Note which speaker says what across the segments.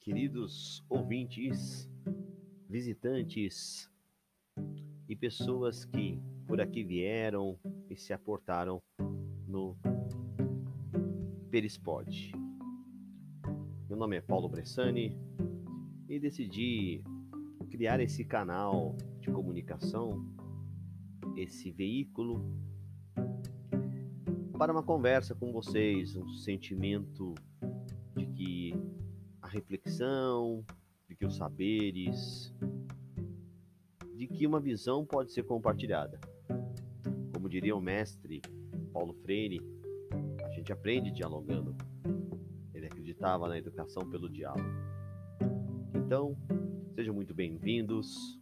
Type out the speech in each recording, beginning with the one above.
Speaker 1: queridos ouvintes, visitantes e pessoas que por aqui vieram e se aportaram no Perispod. Meu nome é Paulo Bressani e decidi criar esse canal de comunicação, esse veículo para uma conversa com vocês, um sentimento de que reflexão, de que os saberes, de que uma visão pode ser compartilhada. Como diria o mestre Paulo Freire, a gente aprende dialogando. Ele acreditava na educação pelo diálogo. Então, sejam muito bem-vindos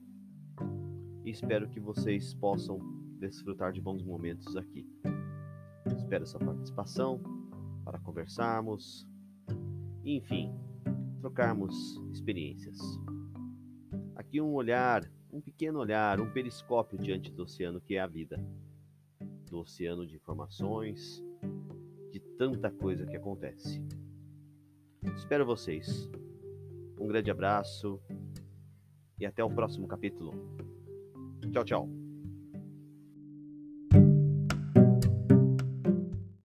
Speaker 1: e espero que vocês possam desfrutar de bons momentos aqui. Espero sua participação para conversarmos, enfim, trocarmos experiências. Aqui um olhar, um pequeno olhar, um periscópio diante do oceano que é a vida. Do oceano de informações, de tanta coisa que acontece. Espero vocês. Um grande abraço e até o próximo capítulo. Tchau, tchau.